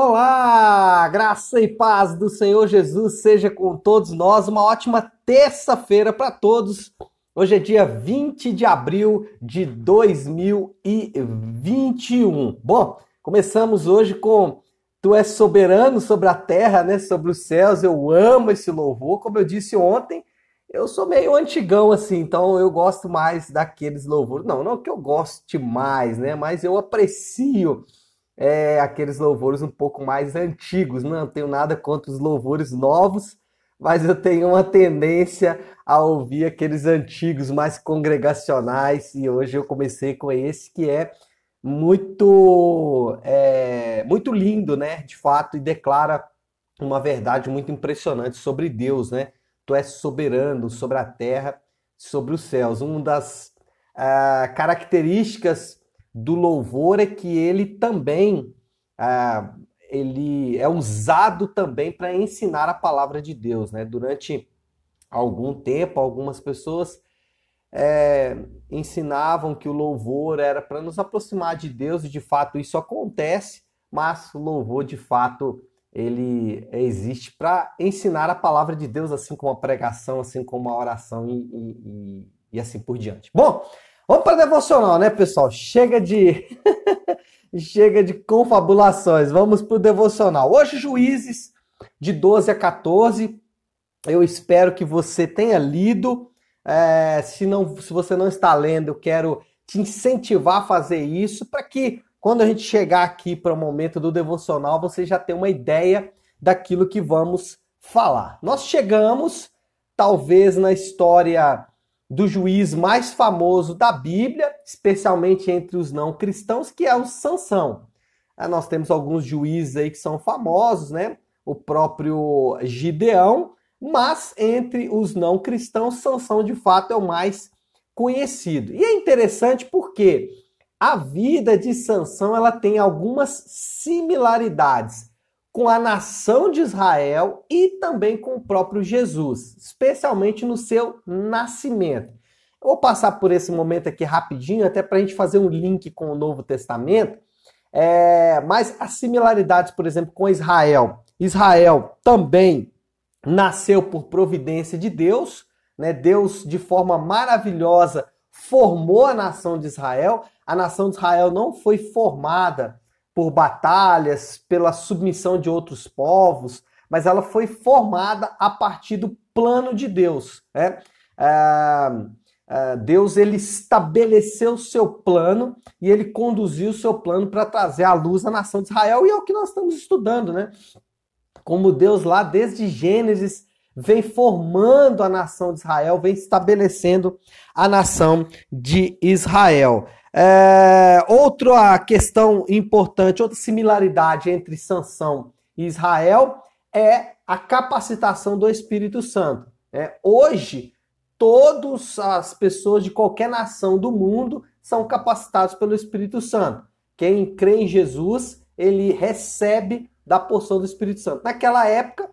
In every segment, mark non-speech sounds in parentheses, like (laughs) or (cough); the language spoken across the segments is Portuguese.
Olá, graça e paz do Senhor Jesus seja com todos nós. Uma ótima terça-feira para todos. Hoje é dia 20 de abril de 2021. Bom, começamos hoje com Tu és soberano sobre a terra, né, sobre os céus. Eu amo esse louvor. Como eu disse ontem, eu sou meio antigão assim, então eu gosto mais daqueles louvores. Não, não que eu goste mais, né, mas eu aprecio é, aqueles louvores um pouco mais antigos. Não tenho nada contra os louvores novos, mas eu tenho uma tendência a ouvir aqueles antigos mais congregacionais e hoje eu comecei com esse que é muito é, muito lindo, né? De fato e declara uma verdade muito impressionante sobre Deus, né? Tu és soberano sobre a terra, sobre os céus. Uma das uh, características do louvor é que ele também ah, ele é usado também para ensinar a palavra de Deus, né? Durante algum tempo, algumas pessoas é, ensinavam que o louvor era para nos aproximar de Deus e de fato isso acontece, mas o louvor de fato ele existe para ensinar a palavra de Deus, assim como a pregação, assim como a oração e, e, e assim por diante. Bom, Vamos para devocional, né, pessoal? Chega de (laughs) chega de confabulações. Vamos para o devocional. Hoje, juízes de 12 a 14. Eu espero que você tenha lido. É, se, não, se você não está lendo, eu quero te incentivar a fazer isso para que quando a gente chegar aqui para o momento do devocional, você já tenha uma ideia daquilo que vamos falar. Nós chegamos, talvez, na história do juiz mais famoso da Bíblia, especialmente entre os não cristãos, que é o Sansão. Ah, nós temos alguns juízes aí que são famosos, né? O próprio Gideão, mas entre os não cristãos, Sansão de fato é o mais conhecido. E é interessante porque a vida de Sansão ela tem algumas similaridades com a nação de Israel e também com o próprio Jesus, especialmente no seu nascimento. Eu vou passar por esse momento aqui rapidinho, até para a gente fazer um link com o Novo Testamento. É, mas as similaridades, por exemplo, com Israel. Israel também nasceu por providência de Deus, né? Deus, de forma maravilhosa, formou a nação de Israel. A nação de Israel não foi formada por batalhas, pela submissão de outros povos, mas ela foi formada a partir do plano de Deus. Né? Ah, ah, Deus ele estabeleceu o seu plano e ele conduziu o seu plano para trazer à luz a nação de Israel, e é o que nós estamos estudando, né? Como Deus lá desde Gênesis vem formando a nação de Israel, vem estabelecendo a nação de Israel. É, outra questão importante, outra similaridade entre Sansão e Israel é a capacitação do Espírito Santo. É, hoje, todas as pessoas de qualquer nação do mundo são capacitados pelo Espírito Santo. Quem crê em Jesus, ele recebe da porção do Espírito Santo. Naquela época,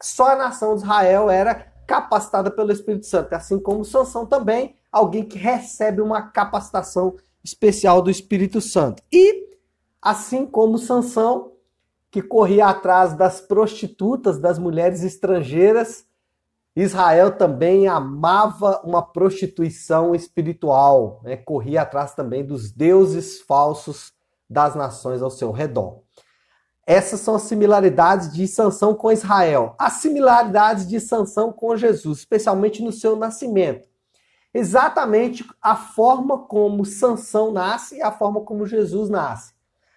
só a nação de Israel era capacitada pelo Espírito Santo, assim como Sansão também, alguém que recebe uma capacitação especial do Espírito Santo. E assim como Sansão, que corria atrás das prostitutas, das mulheres estrangeiras, Israel também amava uma prostituição espiritual, né? corria atrás também dos deuses falsos das nações ao seu redor. Essas são as similaridades de Sansão com Israel. As similaridades de Sansão com Jesus, especialmente no seu nascimento exatamente a forma como Sansão nasce e a forma como Jesus nasce.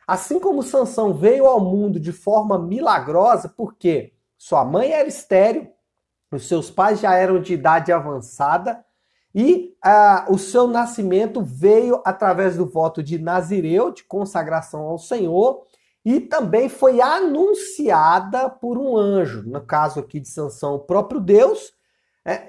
Assim como Sansão veio ao mundo de forma milagrosa, porque sua mãe era estéril, os seus pais já eram de idade avançada e uh, o seu nascimento veio através do voto de Nazireu, de consagração ao Senhor, e também foi anunciada por um anjo, no caso aqui de Sansão, o próprio Deus,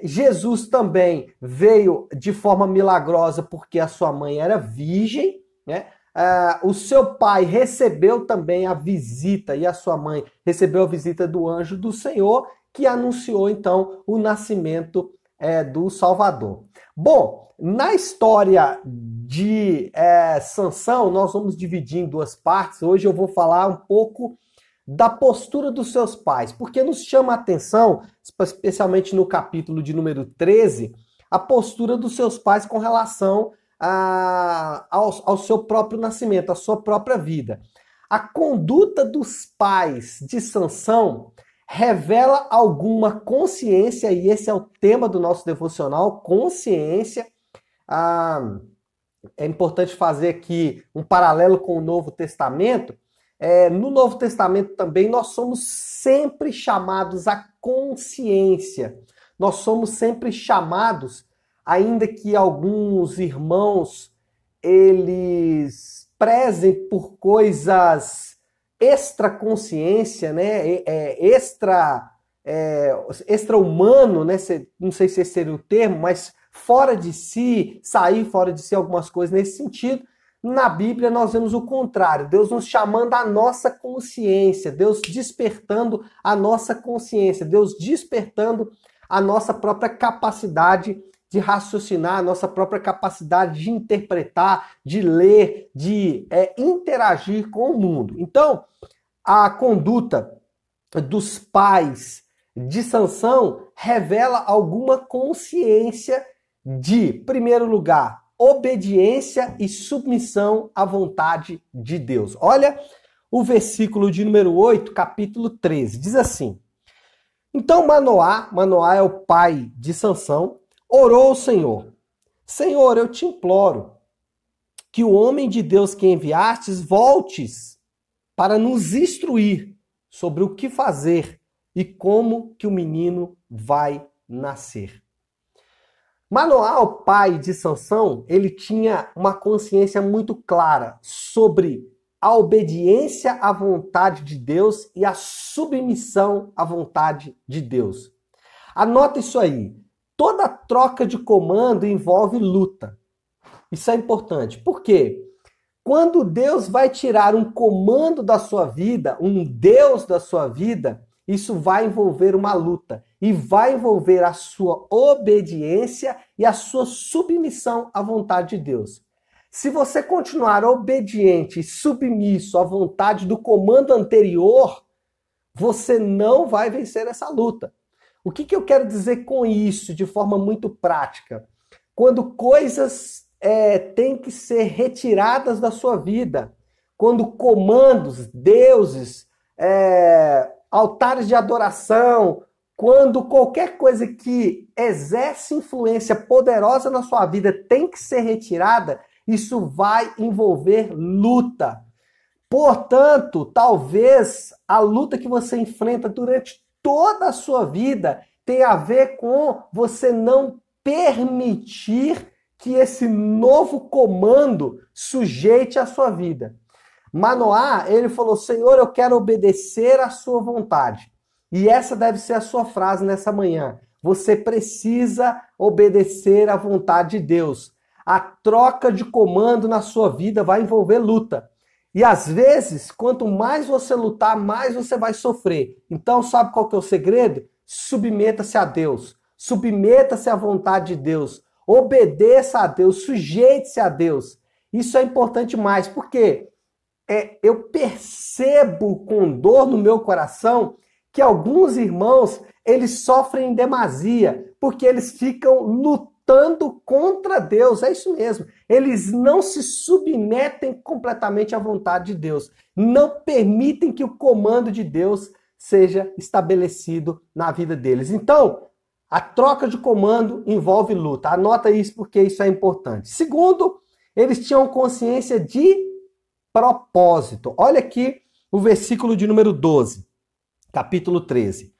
Jesus também veio de forma milagrosa porque a sua mãe era virgem, né? É, o seu pai recebeu também a visita e a sua mãe recebeu a visita do anjo do Senhor que anunciou então o nascimento é, do Salvador. Bom, na história de é, Sansão nós vamos dividir em duas partes. Hoje eu vou falar um pouco da postura dos seus pais, porque nos chama a atenção, especialmente no capítulo de número 13, a postura dos seus pais com relação a, ao, ao seu próprio nascimento, à sua própria vida. A conduta dos pais de Sansão revela alguma consciência, e esse é o tema do nosso devocional, consciência. Ah, é importante fazer aqui um paralelo com o Novo Testamento. É, no Novo Testamento também nós somos sempre chamados à consciência. Nós somos sempre chamados, ainda que alguns irmãos eles prezem por coisas extra consciência, né? É, extra é, extra humano, né? Não sei se esse seria o termo, mas fora de si, sair fora de si algumas coisas nesse sentido. Na Bíblia nós vemos o contrário, Deus nos chamando à nossa consciência, Deus despertando a nossa consciência, Deus despertando a nossa própria capacidade de raciocinar, a nossa própria capacidade de interpretar, de ler, de é, interagir com o mundo. Então, a conduta dos pais de Sansão revela alguma consciência de, primeiro lugar, obediência e submissão à vontade de Deus. Olha o versículo de número 8, capítulo 13. Diz assim: Então Manoá, Manoá é o pai de Sansão, orou ao Senhor: Senhor, eu te imploro que o homem de Deus que enviastes voltes para nos instruir sobre o que fazer e como que o menino vai nascer. Manoá, o pai de Sansão, ele tinha uma consciência muito clara sobre a obediência à vontade de Deus e a submissão à vontade de Deus. Anota isso aí. Toda troca de comando envolve luta. Isso é importante. Por quê? Quando Deus vai tirar um comando da sua vida, um Deus da sua vida, isso vai envolver uma luta e vai envolver a sua obediência e a sua submissão à vontade de Deus. Se você continuar obediente e submisso à vontade do comando anterior, você não vai vencer essa luta. O que, que eu quero dizer com isso de forma muito prática? Quando coisas é, têm que ser retiradas da sua vida, quando comandos, deuses, é, altares de adoração, quando qualquer coisa que exerce influência poderosa na sua vida tem que ser retirada, isso vai envolver luta. Portanto, talvez a luta que você enfrenta durante toda a sua vida tem a ver com você não permitir que esse novo comando sujeite a sua vida. Manoá, ele falou: Senhor, eu quero obedecer à sua vontade. E essa deve ser a sua frase nessa manhã. Você precisa obedecer à vontade de Deus. A troca de comando na sua vida vai envolver luta. E às vezes, quanto mais você lutar, mais você vai sofrer. Então, sabe qual que é o segredo? Submeta-se a Deus. Submeta-se à vontade de Deus. Obedeça a Deus. Sujeite-se a Deus. Isso é importante mais, porque é, eu percebo com dor no meu coração que alguns irmãos eles sofrem em demasia, porque eles ficam lutando contra Deus. É isso mesmo. Eles não se submetem completamente à vontade de Deus. Não permitem que o comando de Deus seja estabelecido na vida deles. Então, a troca de comando envolve luta. Anota isso porque isso é importante. Segundo, eles tinham consciência de propósito. Olha aqui o versículo de número 12, capítulo 13.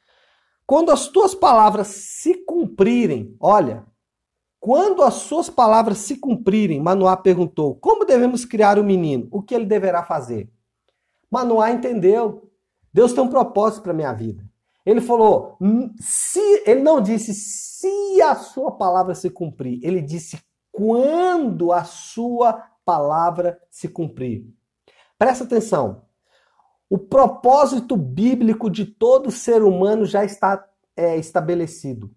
Quando as tuas palavras se cumprirem, olha, quando as suas palavras se cumprirem, Manoá perguntou: Como devemos criar o menino? O que ele deverá fazer? Manoá entendeu. Deus tem um propósito para minha vida. Ele falou: hum, se ele não disse se a sua palavra se cumprir, ele disse quando a sua palavra se cumprir. Presta atenção. O propósito bíblico de todo ser humano já está é, estabelecido.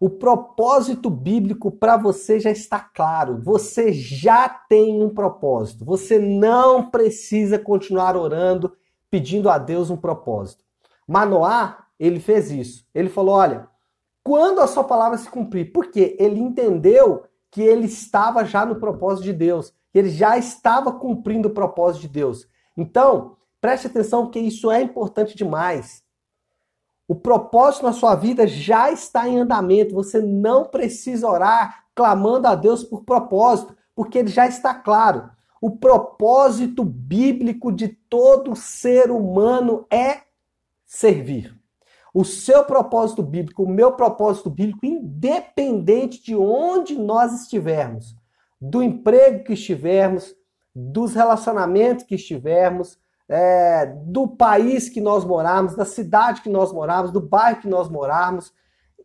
O propósito bíblico para você já está claro. Você já tem um propósito. Você não precisa continuar orando, pedindo a Deus um propósito. Manoá, ele fez isso. Ele falou: olha, quando a sua palavra se cumprir, porque ele entendeu que ele estava já no propósito de Deus, ele já estava cumprindo o propósito de Deus. Então, preste atenção que isso é importante demais. O propósito na sua vida já está em andamento. Você não precisa orar clamando a Deus por propósito, porque ele já está claro. O propósito bíblico de todo ser humano é servir. O seu propósito bíblico, o meu propósito bíblico, independente de onde nós estivermos, do emprego que estivermos, dos relacionamentos que estivermos, é, do país que nós morarmos, da cidade que nós morarmos, do bairro que nós morarmos,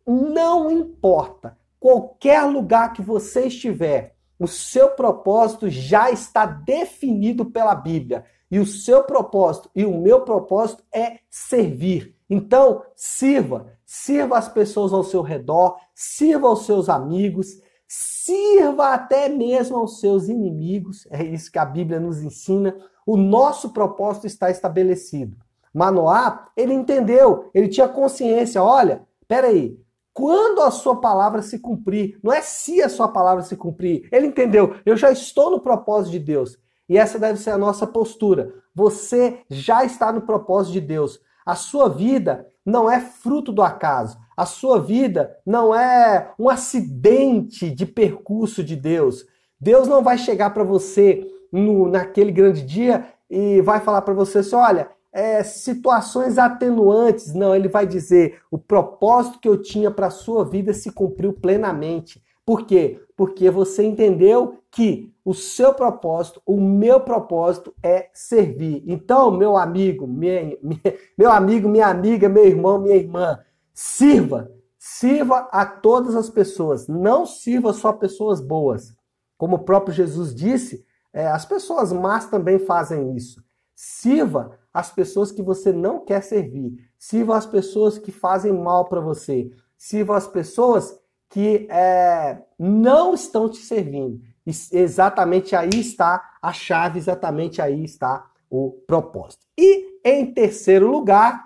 não importa. Qualquer lugar que você estiver, o seu propósito já está definido pela Bíblia. E o seu propósito e o meu propósito é servir. Então, sirva. Sirva as pessoas ao seu redor, sirva aos seus amigos, sirva até mesmo aos seus inimigos. É isso que a Bíblia nos ensina o nosso propósito está estabelecido. Manoá, ele entendeu, ele tinha consciência, olha, peraí, quando a sua palavra se cumprir, não é se a sua palavra se cumprir, ele entendeu, eu já estou no propósito de Deus. E essa deve ser a nossa postura. Você já está no propósito de Deus. A sua vida não é fruto do acaso. A sua vida não é um acidente de percurso de Deus. Deus não vai chegar para você no, naquele grande dia e vai falar para você assim: olha, é, situações atenuantes. Não, ele vai dizer: o propósito que eu tinha para a sua vida se cumpriu plenamente. Por quê? Porque você entendeu que o seu propósito, o meu propósito é servir. Então, meu amigo, minha, minha, meu amigo, minha amiga, meu irmão, minha irmã, sirva. Sirva a todas as pessoas. Não sirva só pessoas boas. Como o próprio Jesus disse, é, as pessoas más também fazem isso. Sirva as pessoas que você não quer servir. Sirva as pessoas que fazem mal para você. Sirva as pessoas que é, não estão te servindo. E exatamente aí está a chave, exatamente aí está o propósito. E em terceiro lugar,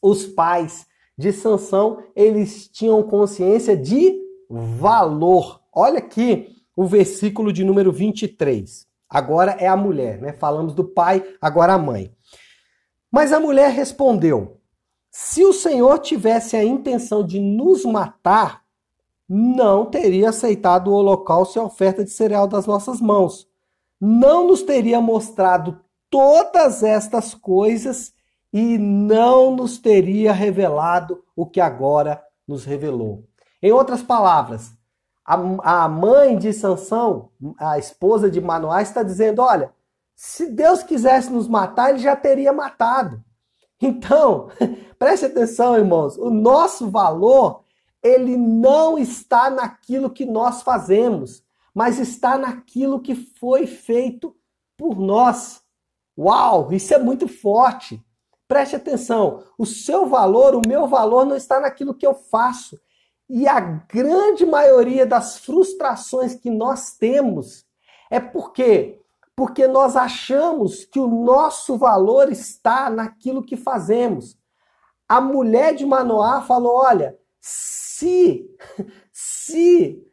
os pais de Sansão, eles tinham consciência de valor. Olha aqui o versículo de número 23. Agora é a mulher, né? Falamos do pai, agora a mãe. Mas a mulher respondeu: Se o Senhor tivesse a intenção de nos matar, não teria aceitado o holocausto e a oferta de cereal das nossas mãos. Não nos teria mostrado todas estas coisas e não nos teria revelado o que agora nos revelou. Em outras palavras, a, a mãe de Sansão, a esposa de Manoá, está dizendo: olha, se Deus quisesse nos matar, ele já teria matado. (laughs) Então, (laughs) preste atenção, irmãos, o nosso valor, ele não está naquilo que nós fazemos, mas está naquilo que foi feito por nós. Uau, isso é muito forte. Preste atenção, o seu valor, o meu valor não está naquilo que eu faço, e a grande maioria das frustrações que nós temos é porque porque nós achamos que o nosso valor está naquilo que fazemos. A mulher de Manoá falou: olha, se se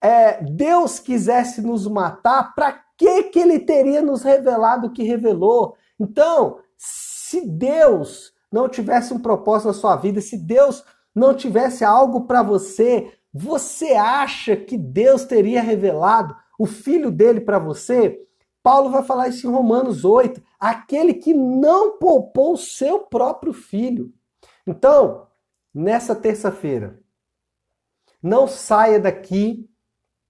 é, Deus quisesse nos matar, para que que Ele teria nos revelado o que revelou? Então, se Deus não tivesse um propósito na sua vida, se Deus não tivesse algo para você, você acha que Deus teria revelado o filho dele para você? Paulo vai falar isso em Romanos 8, aquele que não poupou o seu próprio filho. Então, nessa terça-feira, não saia daqui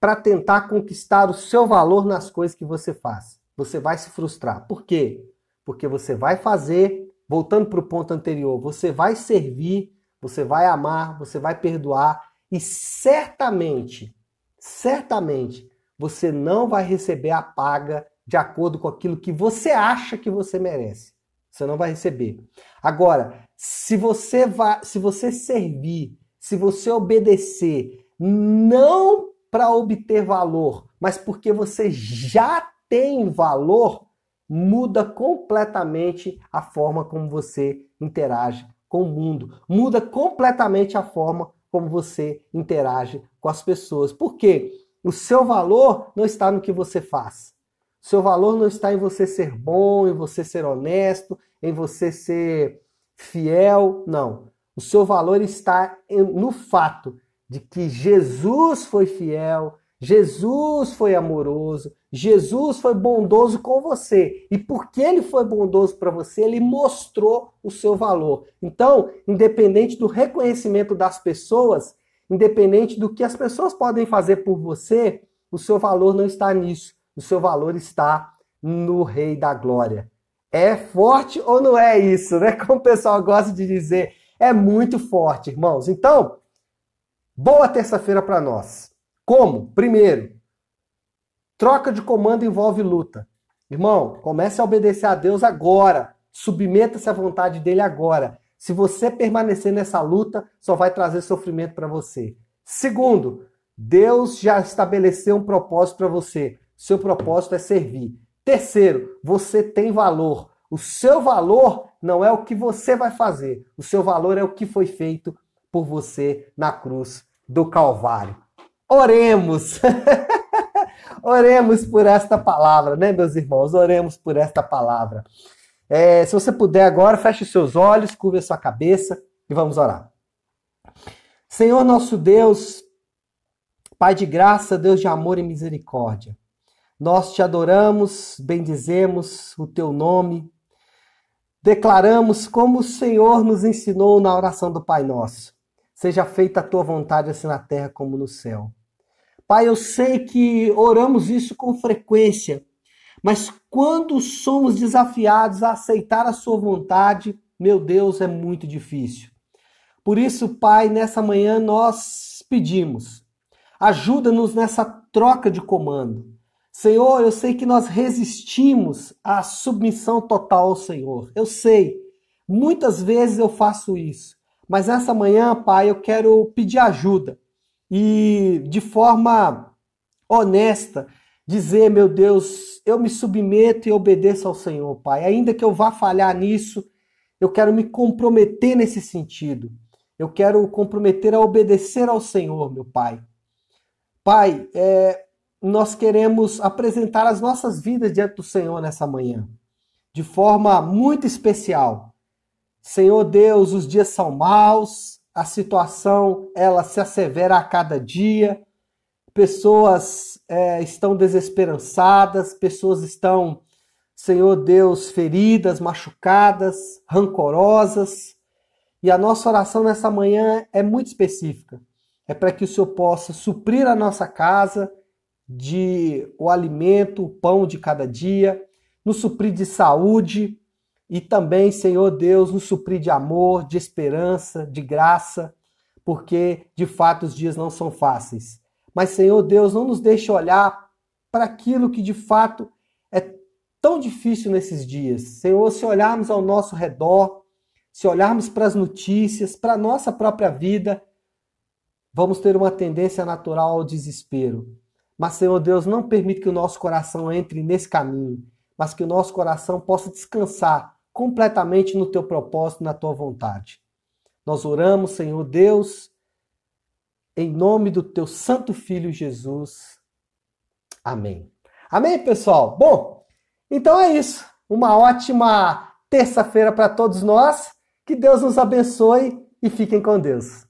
para tentar conquistar o seu valor nas coisas que você faz. Você vai se frustrar. Por quê? Porque você vai fazer, voltando para o ponto anterior, você vai servir você vai amar, você vai perdoar e certamente, certamente, você não vai receber a paga de acordo com aquilo que você acha que você merece. Você não vai receber. Agora, se você vai, se você servir, se você obedecer, não para obter valor, mas porque você já tem valor, muda completamente a forma como você interage com o mundo, muda completamente a forma como você interage com as pessoas. Por quê? O seu valor não está no que você faz. O seu valor não está em você ser bom, em você ser honesto, em você ser fiel. Não. O seu valor está no fato de que Jesus foi fiel, Jesus foi amoroso, Jesus foi bondoso com você. E porque ele foi bondoso para você, ele mostrou o seu valor. Então, independente do reconhecimento das pessoas, independente do que as pessoas podem fazer por você, o seu valor não está nisso. O seu valor está no Rei da Glória. É forte ou não é isso, né? (laughs) Como o pessoal gosta de dizer, é muito forte, irmãos. Então, boa terça-feira para nós. Como? Primeiro, Troca de comando envolve luta. Irmão, comece a obedecer a Deus agora. Submeta-se à vontade dele agora. Se você permanecer nessa luta, só vai trazer sofrimento para você. Segundo, Deus já estabeleceu um propósito para você. Seu propósito é servir. Terceiro, você tem valor. O seu valor não é o que você vai fazer. O seu valor é o que foi feito por você na cruz do Calvário. Oremos! (laughs) Oremos por esta palavra, né, meus irmãos? Oremos por esta palavra. É, se você puder agora, feche seus olhos, curva sua cabeça e vamos orar. Senhor nosso Deus, Pai de graça, Deus de amor e misericórdia, nós te adoramos, bendizemos o teu nome, declaramos como o Senhor nos ensinou na oração do Pai Nosso. Seja feita a tua vontade, assim na terra como no céu. Pai, eu sei que oramos isso com frequência, mas quando somos desafiados a aceitar a Sua vontade, meu Deus, é muito difícil. Por isso, Pai, nessa manhã nós pedimos, ajuda-nos nessa troca de comando. Senhor, eu sei que nós resistimos à submissão total ao Senhor. Eu sei, muitas vezes eu faço isso, mas essa manhã, Pai, eu quero pedir ajuda e de forma honesta dizer, meu Deus, eu me submeto e obedeço ao Senhor, Pai. Ainda que eu vá falhar nisso, eu quero me comprometer nesse sentido. Eu quero comprometer a obedecer ao Senhor, meu Pai. Pai, é, nós queremos apresentar as nossas vidas diante do Senhor nessa manhã, de forma muito especial. Senhor Deus, os dias são maus, a situação ela se assevera a cada dia, pessoas é, estão desesperançadas, pessoas estão, Senhor Deus, feridas, machucadas, rancorosas. E a nossa oração nessa manhã é muito específica. É para que o Senhor possa suprir a nossa casa de o alimento, o pão de cada dia, nos suprir de saúde, e também, Senhor Deus, nos suprir de amor, de esperança, de graça, porque de fato os dias não são fáceis. Mas, Senhor Deus, não nos deixe olhar para aquilo que de fato é tão difícil nesses dias. Senhor, se olharmos ao nosso redor, se olharmos para as notícias, para a nossa própria vida, vamos ter uma tendência natural ao desespero. Mas, Senhor Deus, não permite que o nosso coração entre nesse caminho, mas que o nosso coração possa descansar completamente no teu propósito, na tua vontade. Nós oramos, Senhor Deus, em nome do teu santo filho Jesus. Amém. Amém, pessoal? Bom, então é isso. Uma ótima terça-feira para todos nós. Que Deus nos abençoe e fiquem com Deus.